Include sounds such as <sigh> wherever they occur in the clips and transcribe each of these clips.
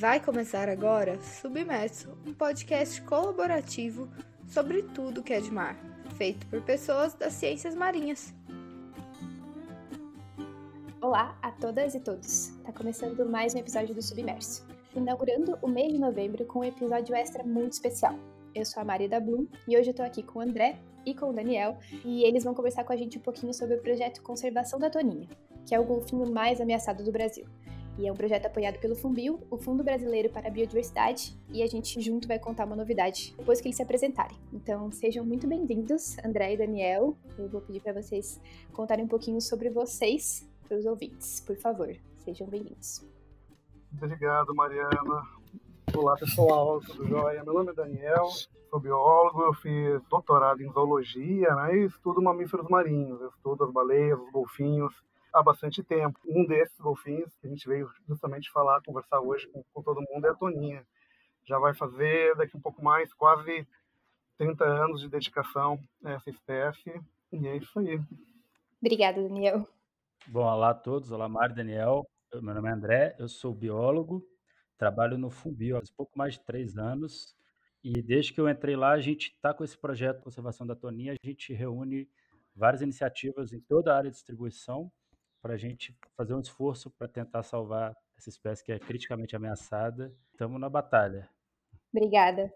Vai começar agora Submerso, um podcast colaborativo sobre tudo que é de mar, feito por pessoas das ciências marinhas. Olá a todas e todos. Está começando mais um episódio do Submerso, inaugurando o mês de novembro com um episódio extra muito especial. Eu sou a Maria da Bloom e hoje eu estou aqui com o André e com o Daniel e eles vão conversar com a gente um pouquinho sobre o projeto Conservação da Toninha, que é o golfinho mais ameaçado do Brasil e é um projeto apoiado pelo Fumbio, o Fundo Brasileiro para a Biodiversidade, e a gente junto vai contar uma novidade depois que eles se apresentarem. Então, sejam muito bem-vindos, André e Daniel. Eu vou pedir para vocês contarem um pouquinho sobre vocês para os ouvintes, por favor. Sejam bem-vindos. Obrigado, Mariana. Olá, pessoal, tudo jóia? Meu nome é Daniel, sou biólogo, eu fiz doutorado em zoologia, né, e estudo mamíferos marinhos, eu estudo as baleias, os golfinhos, há bastante tempo. Um desses golfinhos que a gente veio justamente falar, conversar hoje com, com todo mundo é a Toninha. Já vai fazer daqui um pouco mais, quase 30 anos de dedicação a essa espécie. E é isso aí. Obrigada, Daniel. Bom, olá a todos. Olá, Mário Daniel. Meu nome é André, eu sou biólogo, trabalho no Fumbio há pouco mais de três anos. E desde que eu entrei lá, a gente está com esse projeto de conservação da toninha. A gente reúne várias iniciativas em toda a área de distribuição para a gente fazer um esforço para tentar salvar essa espécie que é criticamente ameaçada. Estamos na batalha. Obrigada.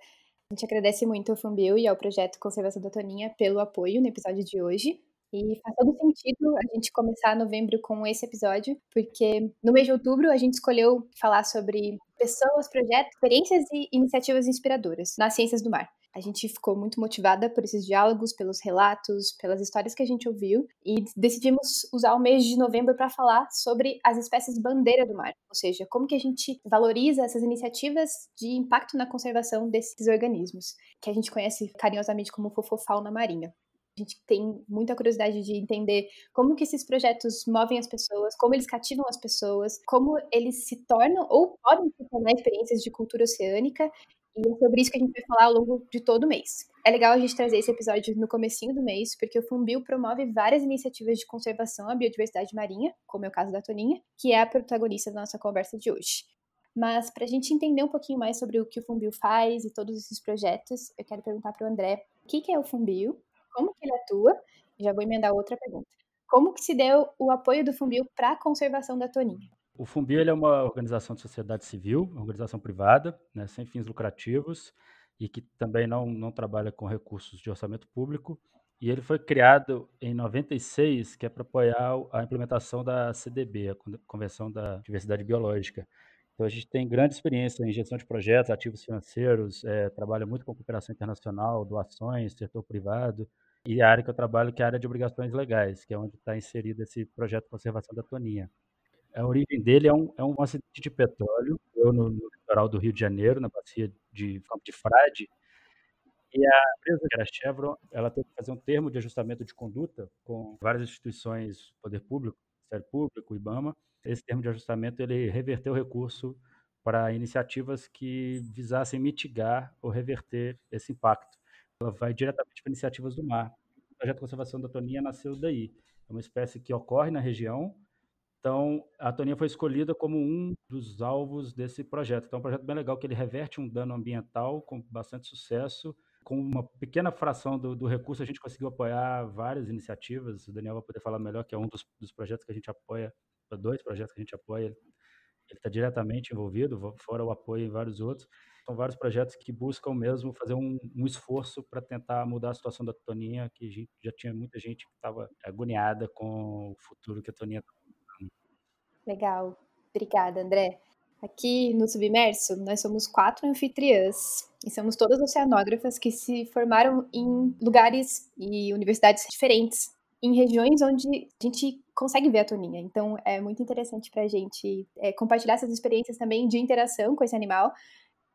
A gente agradece muito ao Fumbio e ao Projeto Conservação da Toninha pelo apoio no episódio de hoje. E faz todo sentido a gente começar novembro com esse episódio, porque no mês de outubro a gente escolheu falar sobre pessoas, projetos, experiências e iniciativas inspiradoras nas ciências do mar. A gente ficou muito motivada por esses diálogos, pelos relatos, pelas histórias que a gente ouviu e decidimos usar o mês de novembro para falar sobre as espécies bandeira do mar, ou seja, como que a gente valoriza essas iniciativas de impacto na conservação desses organismos, que a gente conhece carinhosamente como fofofauna marinha. A gente tem muita curiosidade de entender como que esses projetos movem as pessoas, como eles cativam as pessoas, como eles se tornam ou podem se tornar experiências de cultura oceânica e é sobre isso que a gente vai falar ao longo de todo o mês. É legal a gente trazer esse episódio no comecinho do mês, porque o Fumbio promove várias iniciativas de conservação à biodiversidade marinha, como é o caso da Toninha, que é a protagonista da nossa conversa de hoje. Mas para a gente entender um pouquinho mais sobre o que o Fumbio faz e todos esses projetos, eu quero perguntar para o André o que, que é o Fumbio, como que ele atua, já vou emendar outra pergunta. Como que se deu o apoio do Fumbio para a conservação da Toninha? O Fumbio é uma organização de sociedade civil, organização privada, né, sem fins lucrativos, e que também não, não trabalha com recursos de orçamento público. E ele foi criado em 96, que é para apoiar a implementação da CDB, a Convenção da Diversidade Biológica. Então, a gente tem grande experiência em gestão de projetos, ativos financeiros, é, trabalha muito com cooperação internacional, doações, setor privado, e a área que eu trabalho, que é a área de obrigações legais, que é onde está inserido esse projeto de conservação da toninha. A origem dele é um, é um acidente de petróleo, no, no litoral do Rio de Janeiro, na bacia de Campo de Frade, e a empresa, que era Chevron, ela teve que fazer um termo de ajustamento de conduta com várias instituições poder público, Ministério Público, IBAMA. Esse termo de ajustamento ele reverteu o recurso para iniciativas que visassem mitigar ou reverter esse impacto. Ela vai diretamente para iniciativas do mar. O projeto de conservação da toninha nasceu daí. É uma espécie que ocorre na região, então, a Toninha foi escolhida como um dos alvos desse projeto. Então, é um projeto bem legal que ele reverte um dano ambiental com bastante sucesso. Com uma pequena fração do, do recurso, a gente conseguiu apoiar várias iniciativas. O Daniel vai poder falar melhor, que é um dos, dos projetos que a gente apoia, dois projetos que a gente apoia. Ele está diretamente envolvido, fora o apoio em vários outros. São vários projetos que buscam mesmo fazer um, um esforço para tentar mudar a situação da Toninha, que já tinha muita gente que estava agoniada com o futuro que a Toninha Legal. Obrigada, André. Aqui no Submerso, nós somos quatro anfitriãs e somos todas oceanógrafas que se formaram em lugares e universidades diferentes, em regiões onde a gente consegue ver a toninha. Então, é muito interessante para a gente é, compartilhar essas experiências também de interação com esse animal.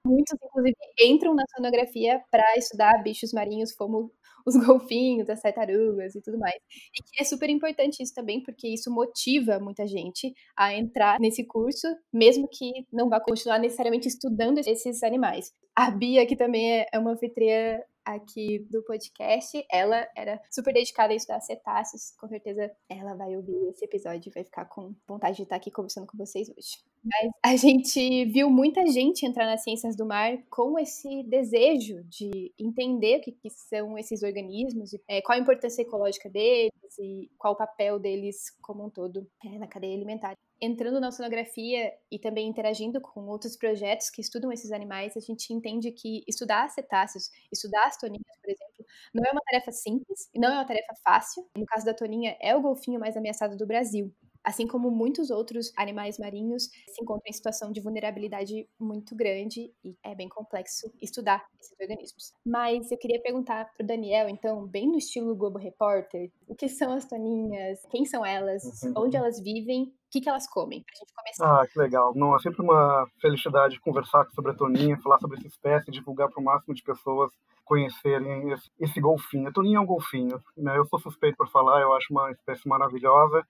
Muitos, inclusive, entram na sonografia para estudar bichos marinhos como os golfinhos, as tartarugas e tudo mais. E é super importante isso também, porque isso motiva muita gente a entrar nesse curso, mesmo que não vá continuar necessariamente estudando esses animais. A Bia, que também é, é uma anfitriã aqui do podcast. Ela era super dedicada a estudar cetáceos. Com certeza ela vai ouvir esse episódio e vai ficar com vontade de estar aqui conversando com vocês hoje. Mas a gente viu muita gente entrar nas ciências do mar com esse desejo de entender o que, que são esses organismos, e, é, qual a importância ecológica deles e qual o papel deles como um todo é, na cadeia alimentar entrando na oceanografia e também interagindo com outros projetos que estudam esses animais, a gente entende que estudar cetáceos, estudar as toninhas, por exemplo, não é uma tarefa simples e não é uma tarefa fácil. No caso da toninha, é o golfinho mais ameaçado do Brasil assim como muitos outros animais marinhos, se encontram em situação de vulnerabilidade muito grande e é bem complexo estudar esses organismos. Mas eu queria perguntar para o Daniel, então, bem no estilo Globo Repórter, o que são as toninhas, quem são elas, uhum. onde elas vivem, o que, que elas comem, para a gente começar. Ah, que legal. Não, é sempre uma felicidade conversar sobre a toninha, falar sobre essa espécie, divulgar para o máximo de pessoas conhecerem esse, esse golfinho. A toninha é um golfinho, né? Eu sou suspeito por falar, eu acho uma espécie maravilhosa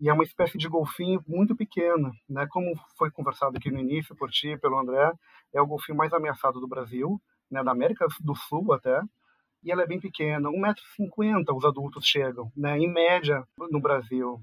e é uma espécie de golfinho muito pequena, né? Como foi conversado aqui no início por ti, pelo André, é o golfinho mais ameaçado do Brasil, né? Da América do Sul até. E ela é bem pequena, 1,50m os adultos chegam, né? Em média no Brasil.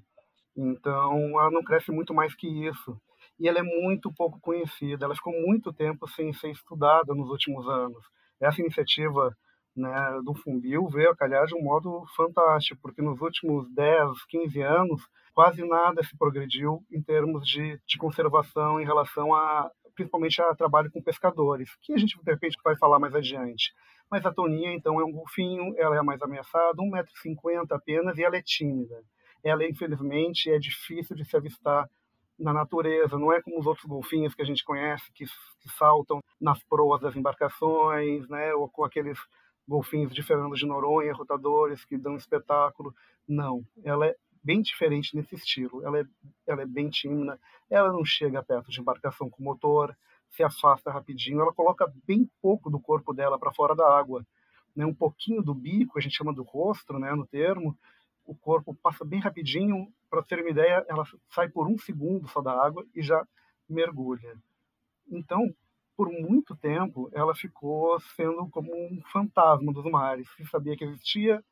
Então, ela não cresce muito mais que isso. E ela é muito pouco conhecida. Ela ficou muito tempo sem ser estudada nos últimos anos. Essa iniciativa né, do Fumbil veio a calhar de um modo fantástico, porque nos últimos 10, 15 anos, quase nada se progrediu em termos de, de conservação em relação a, principalmente a trabalho com pescadores, que a gente de repente vai falar mais adiante. Mas a toninha, então, é um golfinho, ela é mais ameaçada, 1,50m apenas, e ela é tímida. Ela, infelizmente, é difícil de se avistar na natureza, não é como os outros golfinhos que a gente conhece, que, que saltam nas proas das embarcações, né, ou com aqueles golfinhos de Fernando de Noronha, rotadores, que dão espetáculo. Não, ela é bem diferente nesse estilo. Ela é, ela é bem tímida, ela não chega perto de embarcação com motor, se afasta rapidinho, ela coloca bem pouco do corpo dela para fora da água. Né? Um pouquinho do bico, a gente chama do rosto né, no termo, o corpo passa bem rapidinho. Para ter uma ideia, ela sai por um segundo só da água e já mergulha. Então, por muito tempo, ela ficou sendo como um fantasma dos mares. Se sabia que existia,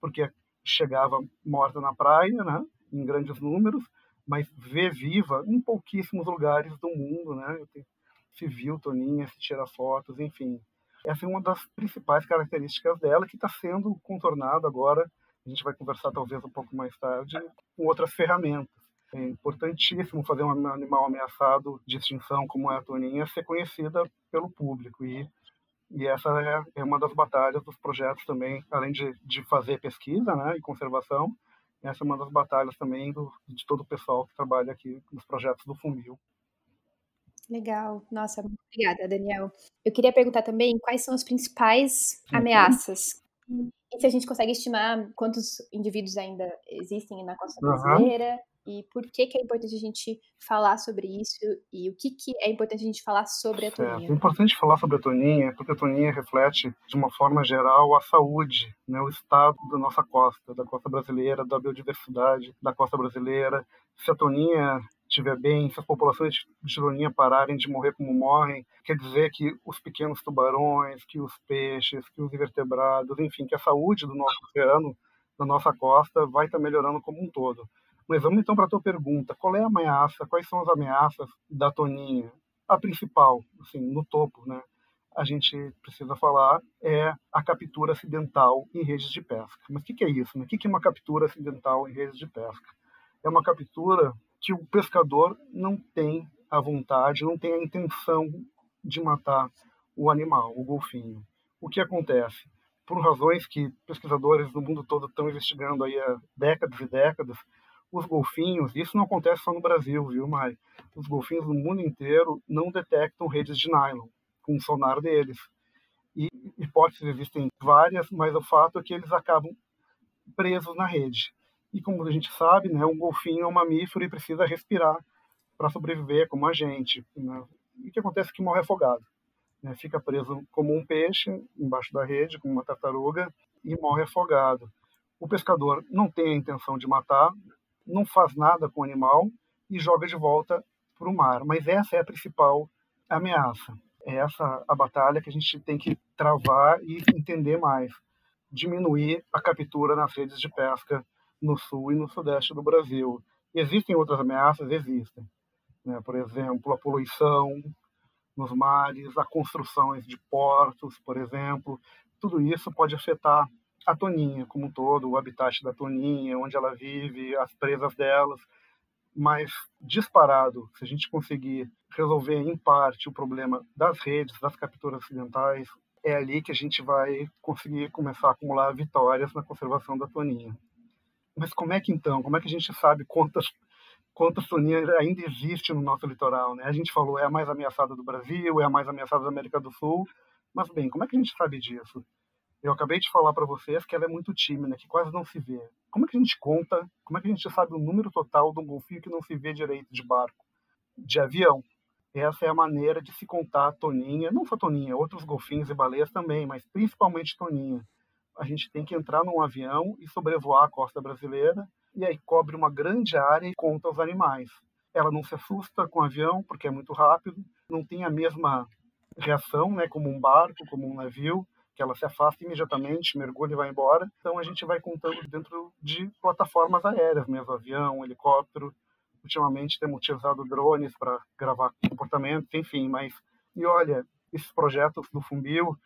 porque chegava morta na praia, né, em grandes números, mas ver viva em pouquíssimos lugares do mundo, né? Se viu Toninha, se tira fotos, enfim. Essa é uma das principais características dela que está sendo contornada agora. A gente vai conversar talvez um pouco mais tarde com outras ferramentas. É importantíssimo fazer um animal ameaçado de extinção como é a Toninha ser conhecida pelo público. E e essa é, é uma das batalhas dos projetos também, além de, de fazer pesquisa né, e conservação, essa é uma das batalhas também do, de todo o pessoal que trabalha aqui nos projetos do Fumbil. Legal, nossa, muito obrigada, Daniel. Eu queria perguntar também quais são as principais ameaças. E se a gente consegue estimar quantos indivíduos ainda existem na costa brasileira, uhum e por que, que é importante a gente falar sobre isso e o que, que é importante a gente falar sobre a toninha. É importante falar sobre a toninha porque a toninha reflete, de uma forma geral, a saúde, né, o estado da nossa costa, da costa brasileira, da biodiversidade da costa brasileira. Se a toninha estiver bem, se as populações de toninha pararem de morrer como morrem, quer dizer que os pequenos tubarões, que os peixes, que os invertebrados, enfim, que a saúde do nosso oceano, da nossa costa, vai estar melhorando como um todo. Mas vamos então para a tua pergunta. Qual é a ameaça? Quais são as ameaças da toninha? A principal, assim, no topo, né? A gente precisa falar é a captura acidental em redes de pesca. Mas o que, que, é isso? Né? O que, que é uma captura acidental em redes de pesca? É uma captura que o pescador não tem a vontade, não tem a intenção de matar o animal, o golfinho. O que acontece? Por razões que pesquisadores do mundo todo estão investigando aí há décadas e décadas, os golfinhos, isso não acontece só no Brasil, viu, Mari? Os golfinhos no mundo inteiro não detectam redes de nylon com o sonar deles. E hipóteses existem várias, mas o fato é que eles acabam presos na rede. E como a gente sabe, né, um golfinho é um mamífero e precisa respirar para sobreviver, como a gente. Né? E o que acontece é que morre afogado. Né? Fica preso como um peixe embaixo da rede, como uma tartaruga, e morre afogado. O pescador não tem a intenção de matar, não faz nada com o animal e joga de volta para o mar. Mas essa é a principal ameaça. É essa a batalha que a gente tem que travar e entender mais. Diminuir a captura nas redes de pesca no sul e no sudeste do Brasil. Existem outras ameaças? Existem. Né? Por exemplo, a poluição nos mares, a construção de portos, por exemplo. Tudo isso pode afetar a toninha como um todo, o habitat da toninha, onde ela vive, as presas delas. Mas disparado, se a gente conseguir resolver em parte o problema das redes, das capturas acidentais, é ali que a gente vai conseguir começar a acumular vitórias na conservação da toninha. Mas como é que então? Como é que a gente sabe quantas quantas toninhas ainda existe no nosso litoral? Né? A gente falou é a mais ameaçada do Brasil, é a mais ameaçada da América do Sul, mas bem, como é que a gente sabe disso? Eu acabei de falar para vocês que ela é muito tímida, que quase não se vê. Como é que a gente conta? Como é que a gente sabe o número total de um golfinho que não se vê direito de barco, de avião? Essa é a maneira de se contar a toninha, não só toninha, outros golfinhos e baleias também, mas principalmente toninha. A gente tem que entrar num avião e sobrevoar a costa brasileira e aí cobre uma grande área e conta os animais. Ela não se assusta com o avião porque é muito rápido, não tem a mesma reação, né, como um barco, como um navio, que ela se afasta imediatamente, mergulha e vai embora. Então a gente vai contando dentro de plataformas aéreas mesmo, avião, helicóptero. Ultimamente temos utilizado drones para gravar comportamentos, enfim, mas e olha, esses projetos do Fumbio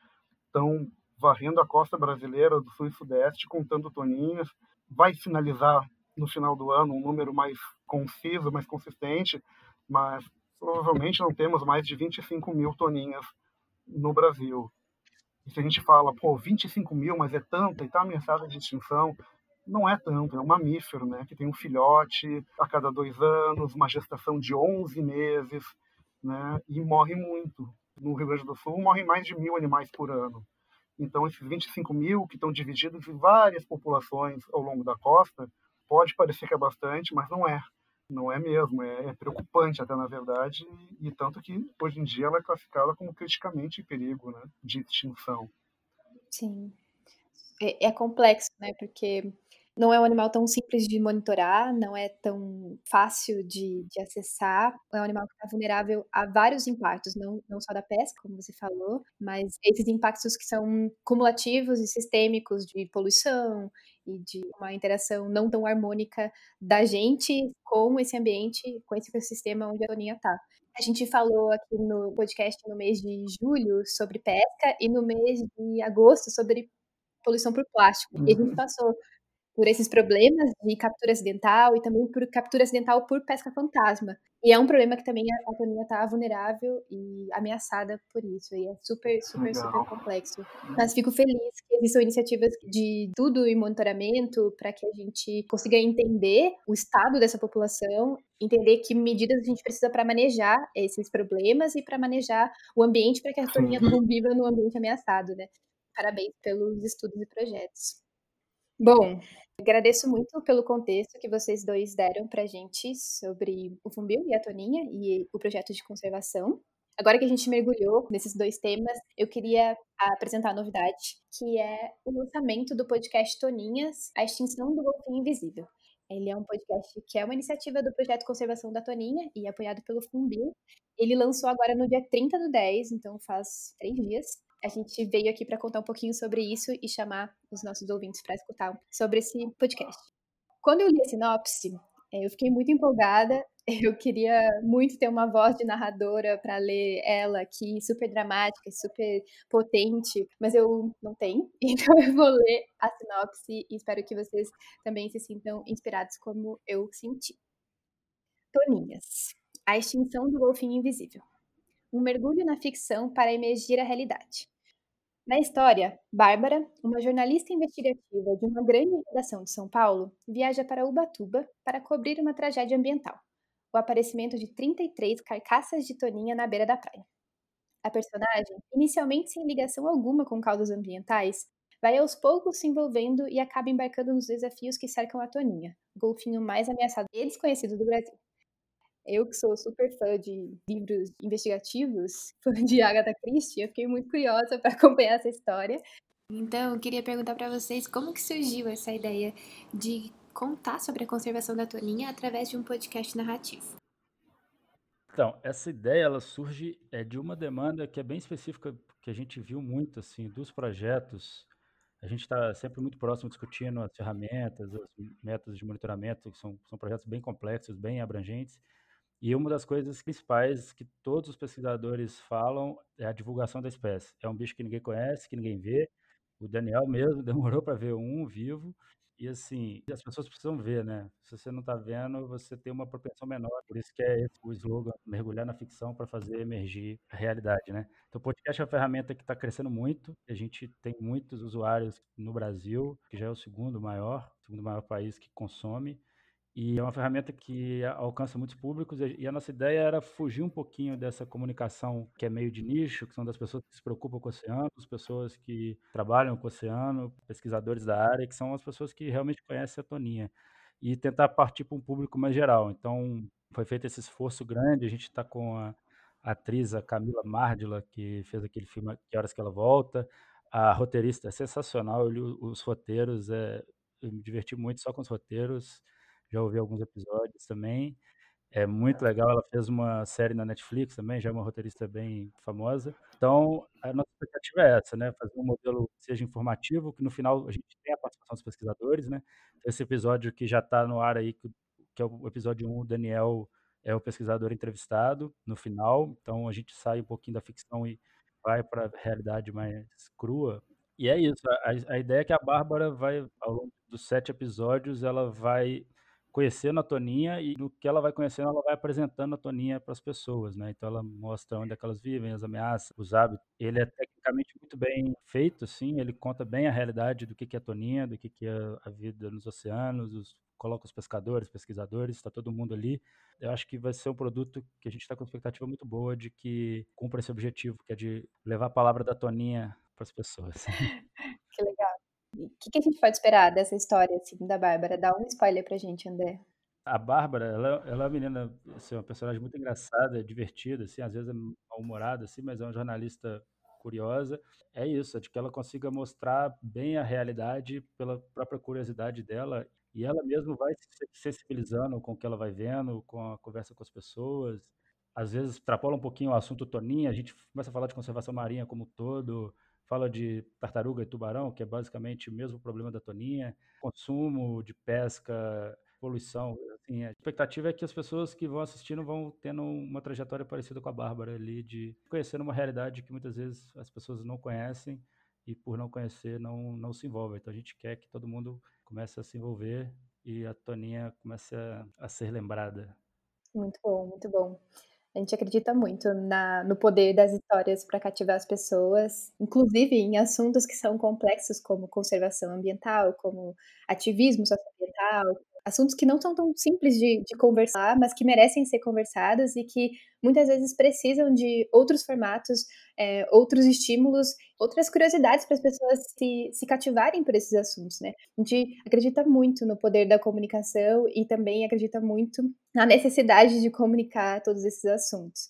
estão varrendo a costa brasileira do sul e sudeste, contando toninhas. Vai finalizar no final do ano um número mais conciso, mais consistente, mas provavelmente não temos mais de 25 mil toninhas no Brasil. E se a gente fala, pô, 25 mil, mas é tanto, e está ameaçada de extinção, não é tanto, é um mamífero, né, que tem um filhote a cada dois anos, uma gestação de 11 meses, né, e morre muito. No Rio Grande do Sul, morrem mais de mil animais por ano. Então, esses 25 mil, que estão divididos em várias populações ao longo da costa, pode parecer que é bastante, mas não é. Não é mesmo, é, é preocupante até na verdade, e, e, tanto que hoje em dia ela é classificada como criticamente em perigo né, de extinção. Sim. É, é complexo, né? Porque não é um animal tão simples de monitorar, não é tão fácil de, de acessar. É um animal que está vulnerável a vários impactos, não, não só da pesca, como você falou, mas esses impactos que são cumulativos e sistêmicos de poluição e de uma interação não tão harmônica da gente com esse ambiente, com esse ecossistema onde a Toninha está. A gente falou aqui no podcast no mês de julho sobre pesca e no mês de agosto sobre poluição por plástico. E a gente uhum. passou por esses problemas de captura acidental e também por captura acidental por pesca fantasma. E é um problema que também a, Toninha está vulnerável e ameaçada por isso. E é super, super, Legal. super complexo. Mas fico feliz que existam iniciativas de tudo e monitoramento para que a gente consiga entender o estado dessa população, entender que medidas a gente precisa para manejar esses problemas e para manejar o ambiente para que a Toninha conviva no ambiente ameaçado, né? Parabéns pelos estudos e projetos. Bom, agradeço muito pelo contexto que vocês dois deram para gente sobre o Fumbil e a Toninha e o projeto de conservação. Agora que a gente mergulhou nesses dois temas, eu queria apresentar a novidade, que é o lançamento do podcast Toninhas, A Extinção do Golfinho Invisível. Ele é um podcast que é uma iniciativa do Projeto Conservação da Toninha e apoiado pelo Fumbil. Ele lançou agora no dia 30 do 10, então faz três dias a gente veio aqui para contar um pouquinho sobre isso e chamar os nossos ouvintes para escutar sobre esse podcast. Quando eu li a sinopse, é, eu fiquei muito empolgada. <laughs> Eu queria muito ter uma voz de narradora para ler ela aqui, super dramática, super potente, mas eu não tenho. <laughs> Então eu vou ler a sinopse e espero que vocês também se sintam inspirados como eu senti. Toninhas. A extinção do golfinho invisível. Um mergulho na ficção para emergir a realidade. Na história, Bárbara, uma jornalista investigativa de uma grande redação de São Paulo, viaja para Ubatuba para cobrir uma tragédia ambiental: o aparecimento de 33 carcaças de toninha na beira da praia. A personagem, inicialmente sem ligação alguma com causas ambientais, vai aos poucos se envolvendo e acaba embarcando nos desafios que cercam a toninha, golfinho mais ameaçado e desconhecido do Brasil. Eu que sou super fã de livros investigativos, <laughs> fã de Agatha Christie, eu fiquei muito curiosa para <laughs> acompanhar essa história. Então, eu queria perguntar para vocês como que surgiu essa ideia de contar sobre a conservação da toninha através de um podcast narrativo. Então, essa ideia ela surge é, de uma demanda que é bem específica, que a gente viu muito assim dos projetos. A gente está sempre muito próximo discutindo as ferramentas, os métodos de monitoramento, que são, são projetos bem complexos, bem abrangentes. E uma das coisas principais que todos os pesquisadores falam é a divulgação da espécie. É um bicho que ninguém conhece, que ninguém vê. O Daniel <laughs> mesmo demorou para ver um vivo. E assim, as pessoas precisam ver, né? Se você não está vendo, você tem uma propensão menor. Por isso que é esse o slogan, mergulhar na ficção para fazer emergir a realidade, né? Então, o podcast é uma ferramenta que está crescendo muito. A gente tem muitos usuários no Brasil, que já é o segundo maior, segundo maior país que consome. E é uma ferramenta que alcança muitos públicos e a nossa ideia era fugir um pouquinho dessa comunicação que é meio de nicho, que são das pessoas que se preocupam com o oceano, as pessoas que trabalham com o oceano, pesquisadores da área, que são as pessoas que realmente conhecem a toninha, e tentar partir para um público mais geral. Então, foi feito esse esforço grande, a gente está com a atriz a Camila Mardila, que fez aquele filme Que Horas Que Ela Volta, a roteirista é sensacional, eu li os roteiros, é, eu me diverti muito só com os roteiros, já ouvi alguns episódios também. É muito legal, ela fez uma série na Netflix também, já é uma roteirista bem famosa. Então, a nossa expectativa é essa, né? Fazer um modelo que seja informativo, que no final a gente tenha a participação dos pesquisadores, né? Esse episódio que já está no ar aí, que, que é o episódio 1, o Daniel é o pesquisador entrevistado no final. Então, a gente sai um pouquinho da ficção e vai para a realidade mais crua. E é isso, a, a ideia é que a Bárbara vai, ao longo dos sete episódios, ela vai conhecendo a Toninha e no que ela vai conhecendo, ela vai apresentando a Toninha para as pessoas, né? Então ela mostra onde é que elas vivem, as ameaças, os hábitos. Ele é tecnicamente muito bem feito, assim, ele conta bem a realidade do que, que é a Toninha, do que, que é a vida nos oceanos, os, coloca os pescadores, pesquisadores, está todo mundo ali. Eu acho que vai ser um produto que a gente está com expectativa muito boa de que cumpra esse objetivo, que é de levar a palavra da Toninha para as pessoas. <laughs> que que, a gente pode esperar dessa história, assim, da Bárbara? Dá um spoiler pra gente, André. A Bárbara, ela, ela é uma menina, assim, uma personagem muito engraçada, divertida, assim, às vezes é mal-humorada, assim, mas é uma jornalista curiosa. É isso, é de que ela consiga mostrar bem a realidade pela própria curiosidade dela e ela mesma vai se sensibilizando com o que ela vai vendo, com a conversa com as pessoas. Às vezes extrapola um pouquinho o assunto Toninha, a gente começa a falar de conservação marinha como um todo, fala de tartaruga e tubarão, que é basicamente o mesmo problema da toninha, consumo de pesca, poluição. Assim, a expectativa é que as pessoas que vão assistindo vão tendo uma trajetória parecida com a Bárbara ali, de conhecer uma realidade que muitas vezes as pessoas não conhecem e por não conhecer não, não se envolvem. Então a gente quer que todo mundo comece a se envolver e a Toninha comece a, a ser lembrada. Muito bom, muito bom. A gente acredita muito na, no poder das histórias para cativar as pessoas, inclusive em assuntos que são complexos, como conservação ambiental, como ativismo socioambiental, assuntos que não são tão simples de, de, conversar, mas que merecem ser conversados e que muitas vezes precisam de outros formatos, é, outros estímulos, outras curiosidades para as pessoas se, se cativarem por esses assuntos, né? A gente acredita muito no poder da comunicação e também acredita muito na necessidade de comunicar todos esses assuntos.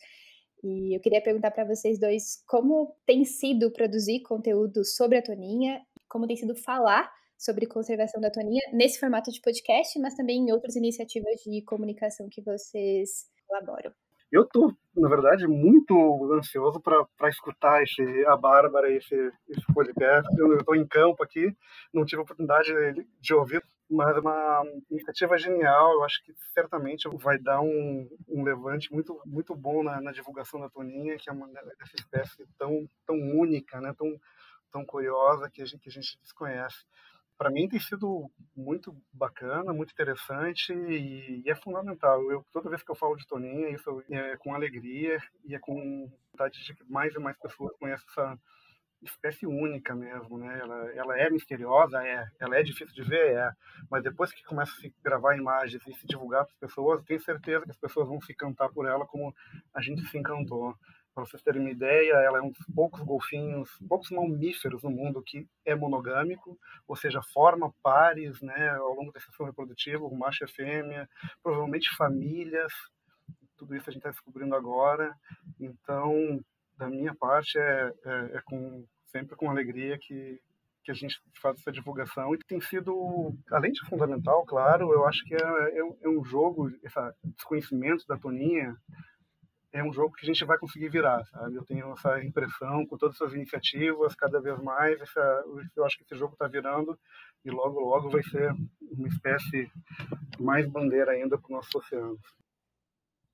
E eu queria perguntar para vocês dois como tem sido produzir conteúdo sobre a Toninha, como tem sido falar sobre conservação da toninha nesse formato de podcast, mas também em outras iniciativas de comunicação que vocês elaboram. Eu estou, na verdade, muito ansioso para escutar esse, a Bárbara, esse, esse podcast. Eu estou em campo aqui, não tive oportunidade de, de ouvir, mas é uma iniciativa genial. Eu acho que certamente vai dar um, um levante muito, muito bom na, na divulgação da toninha, que é uma dessa espécie tão, tão única, né? tão, tão curiosa que a gente, que a gente desconhece para mim tem sido muito bacana, muito interessante e, é fundamental. Eu toda vez que eu falo de Toninha, isso é com alegria e é com vontade de que mais e mais pessoas conheçam essa espécie única mesmo, né? Ela, ela é misteriosa, é. Ela é difícil de ver, é. Mas depois que começa a se gravar imagens e se divulgar para as pessoas, tenho certeza que as pessoas vão se encantar por ela como a gente se encantou. Para vocês terem uma ideia, ela é um dos poucos golfinhos, poucos mamíferos no mundo que é monogâmico, ou seja, forma pares né, ao longo da sessão reprodutiva, macho e fêmea, provavelmente famílias, tudo isso a gente está descobrindo agora. Então, da minha parte, é, é, é com, sempre com alegria que, que a gente faz essa divulgação e tem sido, além de fundamental, claro, eu acho que é, é, é um jogo, esse desconhecimento da Toninha, é um jogo que a gente vai conseguir virar, sabe? Eu tenho essa impressão com todas essas iniciativas, cada vez mais, essa, eu acho que esse jogo está virando e logo, logo vai ser uma espécie mais bandeira ainda para os nossos oceanos.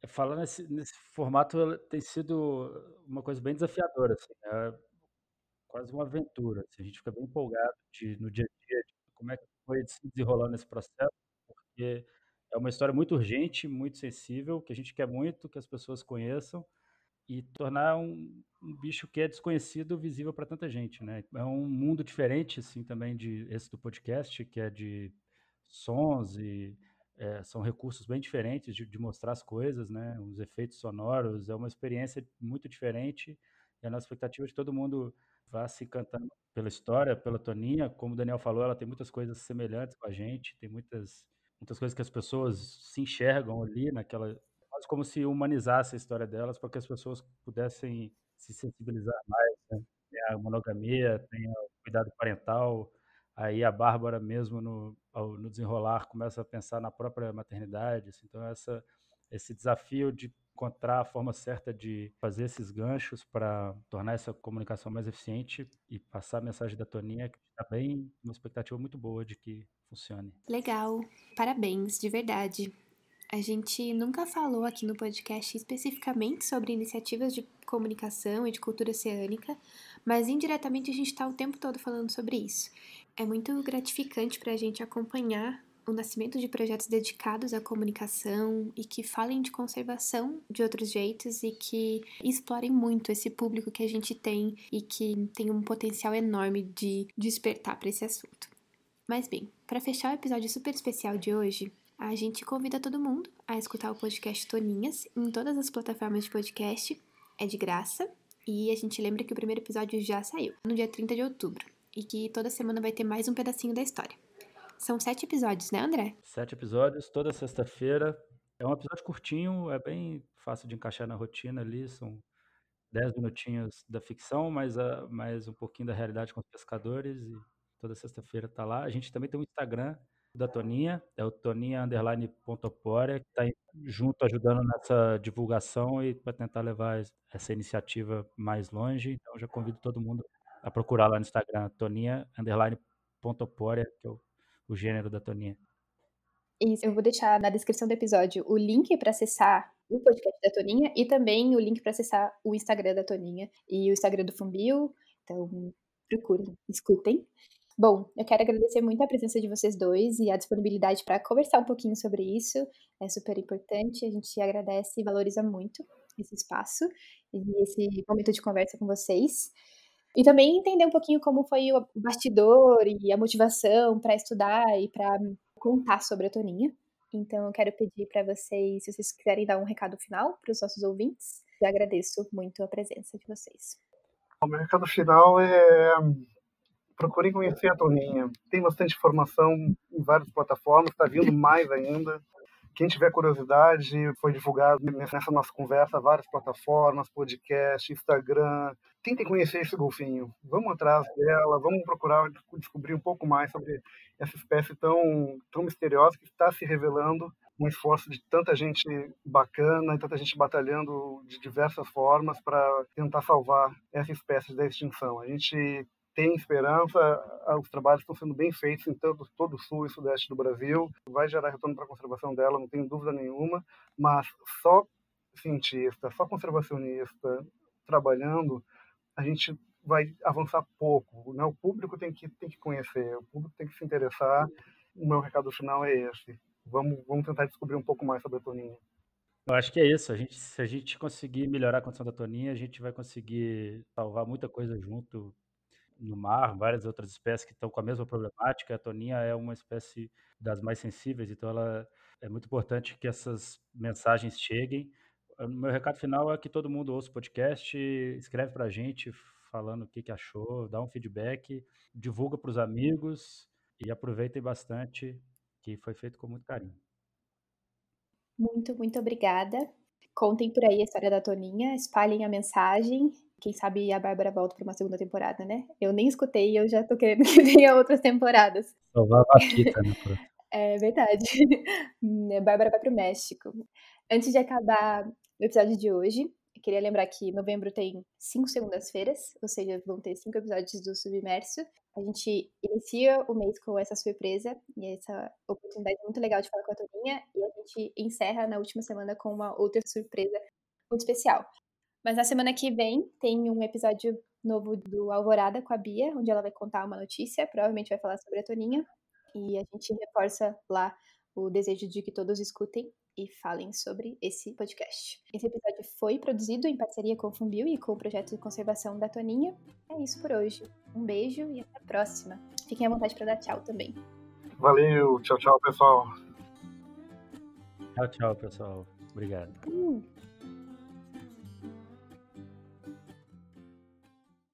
Falando nesse, nesse formato, tem sido uma coisa bem desafiadora, assim, é quase uma aventura. Assim, a gente fica bem empolgado de, no dia a dia de como é que foi se desenrolando esse processo, porque é uma história muito urgente, muito sensível, que a gente quer muito que as pessoas conheçam e tornar um, um bicho que é desconhecido visível para tanta gente, né? É um mundo diferente, assim, também de esse do podcast, que é de sons e é, são recursos bem diferentes de, de, mostrar as coisas, né? Os efeitos sonoros, é uma experiência muito diferente e a nossa expectativa é que todo mundo vá se encantando pela história, pela Toninha. Como o Daniel falou, ela tem muitas coisas semelhantes com a gente, tem muitas, muitas coisas que as pessoas se enxergam ali naquela. Quase como se humanizasse a história delas para que as pessoas pudessem se sensibilizar mais. Né? Tem a monogamia, tem o cuidado parental. Aí a Bárbara mesmo no, no desenrolar começa a pensar na própria maternidade. Assim, então essa esse desafio de encontrar a forma certa de fazer esses ganchos para tornar essa comunicação mais eficiente e passar a mensagem da Toninha, que está bem, uma expectativa muito boa de que funcione. Legal, parabéns, de verdade. A gente nunca falou aqui no podcast especificamente sobre iniciativas de comunicação e de cultura oceânica, mas indiretamente a gente está o tempo todo falando sobre isso. É muito gratificante para a gente acompanhar o nascimento de projetos dedicados à comunicação e que falem de conservação de outros jeitos e que explorem muito esse público que a gente tem e que tem um potencial enorme de despertar para esse assunto. Mas bem, para fechar o episódio super especial de hoje, a gente convida todo mundo a escutar o podcast Toninhas em todas as plataformas de podcast. É de graça. E a gente lembra que o primeiro episódio já saiu, no dia 30 de outubro, e que toda semana vai ter mais um pedacinho da história. São sete episódios, né, André? Sete episódios, toda sexta-feira. É um episódio curtinho, é bem fácil de encaixar na rotina ali. São dez minutinhos da ficção, mais, a, mais um pouquinho da realidade com os pescadores. E toda sexta-feira tá lá. A gente também tem um Instagram da Toninha, é o toninha__pontoporia, que está junto ajudando nessa divulgação e para tentar levar essa iniciativa mais longe. Então já convido todo mundo a procurar lá no Instagram, toninha__pontoporia, que é o o gênero da Toninha. Isso, eu vou deixar na descrição do episódio o link para acessar o podcast da Toninha e também o link para acessar o Instagram da Toninha e o Instagram do Fumbil. Então, procurem, escutem. Bom, eu quero agradecer muito a presença de vocês dois e a disponibilidade para conversar um pouquinho sobre isso. É super importante, a gente agradece e valoriza muito esse espaço e esse momento de conversa com vocês. E também entender um pouquinho como foi o bastidor e a motivação para estudar e para contar sobre a Toninha. Então, eu quero pedir para vocês, se vocês quiserem dar um recado final para os nossos ouvintes, eu agradeço muito a presença de vocês. O meu recado final é procurem conhecer a Toninha. Tem bastante informação em várias plataformas, está vindo mais ainda. Quem tiver curiosidade, foi divulgado nessa nossa conversa várias plataformas, podcast, Instagram. Tentem conhecer esse golfinho. Vamos atrás dela, vamos procurar descobrir um pouco mais sobre essa espécie tão, tão misteriosa que está se revelando um esforço de tanta gente bacana e tanta gente batalhando de diversas formas para tentar salvar essa espécie da extinção. A gente tem esperança, os trabalhos estão sendo bem feitos em todo, todo o sul e sudeste do Brasil, vai gerar retorno para a conservação dela, não tenho dúvida nenhuma, mas só cientista, só conservacionista trabalhando, a gente vai avançar pouco, né? O público tem que tem que conhecer, o público tem que se interessar. O meu recado final é esse. Vamos vamos tentar descobrir um pouco mais sobre a Toninha. Eu acho que é isso. A gente, se a gente conseguir melhorar a condição da Toninha, a gente vai conseguir salvar muita coisa junto no mar, várias outras espécies que estão com a mesma problemática. A toninha é uma espécie das mais sensíveis, então ela é muito importante que essas mensagens cheguem. O meu recado final é que todo mundo ouça o podcast, escreve para a gente falando o que, que achou, dá um feedback, divulga para os amigos e aproveitem bastante, que foi feito com muito carinho. Muito, muito obrigada. Contem por aí a história da Toninha, espalhem a mensagem quem sabe a Bárbara volta para uma segunda temporada, né? Eu nem escutei e eu já tô querendo <laughs> que venha outras temporadas. Salvar a né? <laughs> é verdade. <laughs> Bárbara vai para o México. Antes de acabar, no episódio de hoje. Eu queria lembrar que novembro tem cinco segundas-feiras, ou seja, vão ter cinco episódios do Submerso. A gente inicia o mês com essa surpresa e essa oportunidade muito legal de falar com a Toninha, e a gente encerra na última semana com uma outra surpresa muito especial. Mas na semana que vem tem um episódio novo do Alvorada com a Bia, onde ela vai contar uma notícia, provavelmente vai falar sobre a Toninha, e a gente reforça lá o desejo de que todos escutem e falem sobre esse podcast. Esse episódio foi produzido em parceria com o Fumbio e com o projeto de conservação da Toninha. É isso por hoje. Um beijo e até a próxima. Fiquem à vontade para dar tchau também. Valeu, tchau, tchau, pessoal. Tchau, tchau, pessoal. Obrigado. Hum.